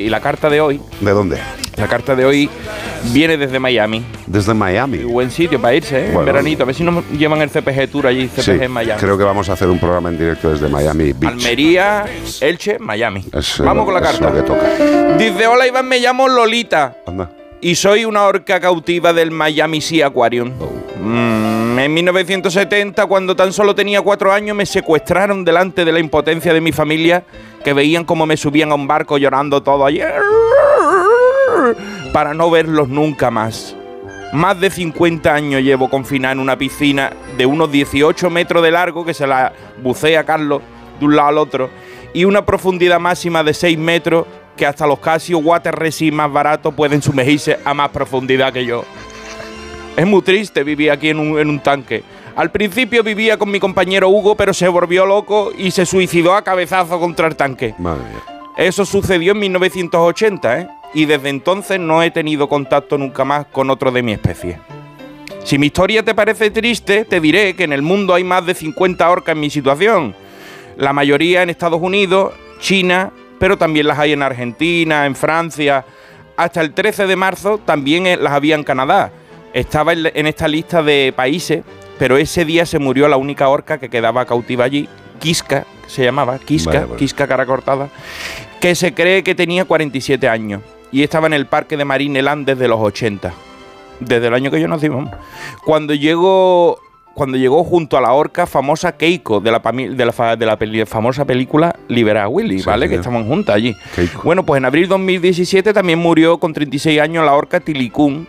Y la carta de hoy, ¿De dónde? la carta de hoy viene desde Miami. Desde Miami. Buen sitio para irse, ¿eh? En Bueno. veranito. A ver si nos llevan el CPG Tour allí, CPG Sí, en Miami. creo que vamos a hacer un programa en directo desde Miami Beach. Almería, Elche, Miami. Es, Vamos con la es carta. lo que toca. Dice, hola Iván, me llamo Lolita Anda. Y soy una orca cautiva del Miami Sea Aquarium. Mm, en 1970, cuando tan solo tenía cuatro años, me secuestraron delante de la impotencia de mi familia, que veían cómo me subían a un barco llorando todo allí, para no verlos nunca más. Más de 50 años llevo confinado en una piscina de unos 18 metros de largo, que se la bucea Carlos de un lado al otro, y una profundidad máxima de 6 metros, que hasta los Casio Water Resin más baratos pueden sumergirse a más profundidad que yo. Es muy triste vivir aquí en un, en un tanque. Al principio vivía con mi compañero Hugo, pero se volvió loco y se suicidó a cabezazo contra el tanque. Madre mía. Eso sucedió en 1980, ¿eh? Y desde entonces no he tenido contacto nunca más con otro de mi especie. Si mi historia te parece triste, te diré que en el mundo hay más de 50 orcas en mi situación. La mayoría en Estados Unidos, China, pero también las hay en Argentina, en Francia. Hasta el 13 de marzo también eh, las había en Canadá. Estaba en esta lista de países, pero ese día se murió la única orca que quedaba cautiva allí, Kiska, que se llamaba, Kiska, Vale, vale. Kiska cara cortada, que se cree que tenía 47 años y estaba en el parque de Marineland desde los 80, desde el año que yo nací, vamos. Cuando llegó, cuando llegó junto a la orca famosa Keiko de la, de la, de la peli- famosa película Libera a Willy, Sí, ¿vale? Que estaban juntas allí. Keiko. Bueno, pues en abril 2017 también murió con 36 años la orca Tilicum,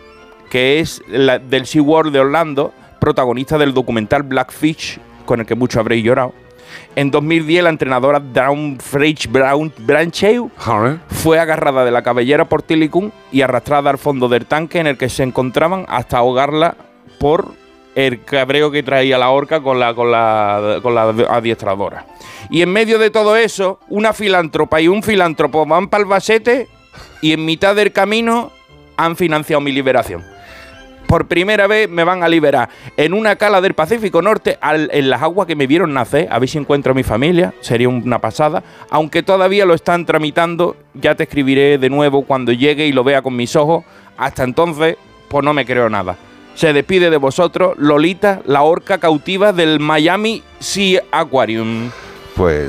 que es la, del SeaWorld de Orlando, protagonista del documental Blackfish, con el que muchos habréis llorado. En 2010 la entrenadora Dawn French Brown Branchew Joder. fue agarrada de la cabellera por Tilicum y arrastrada al fondo del tanque en el que se encontraban hasta ahogarla por el cabreo que traía la orca con la, con la, con la adiestradora. Y en medio de todo eso, una filántropa y un filántropo van para Albacete y en mitad del camino han financiado mi liberación. Por primera vez me van a liberar en una cala del Pacífico Norte, al- en las aguas que me vieron nacer. A ver si encuentro a mi familia, sería una pasada. Aunque todavía lo están tramitando, ya te escribiré de nuevo cuando llegue y lo vea con mis ojos. Hasta entonces, pues no me creo nada. Se despide de vosotros Lolita, la orca cautiva del Miami Sea Aquarium. Pues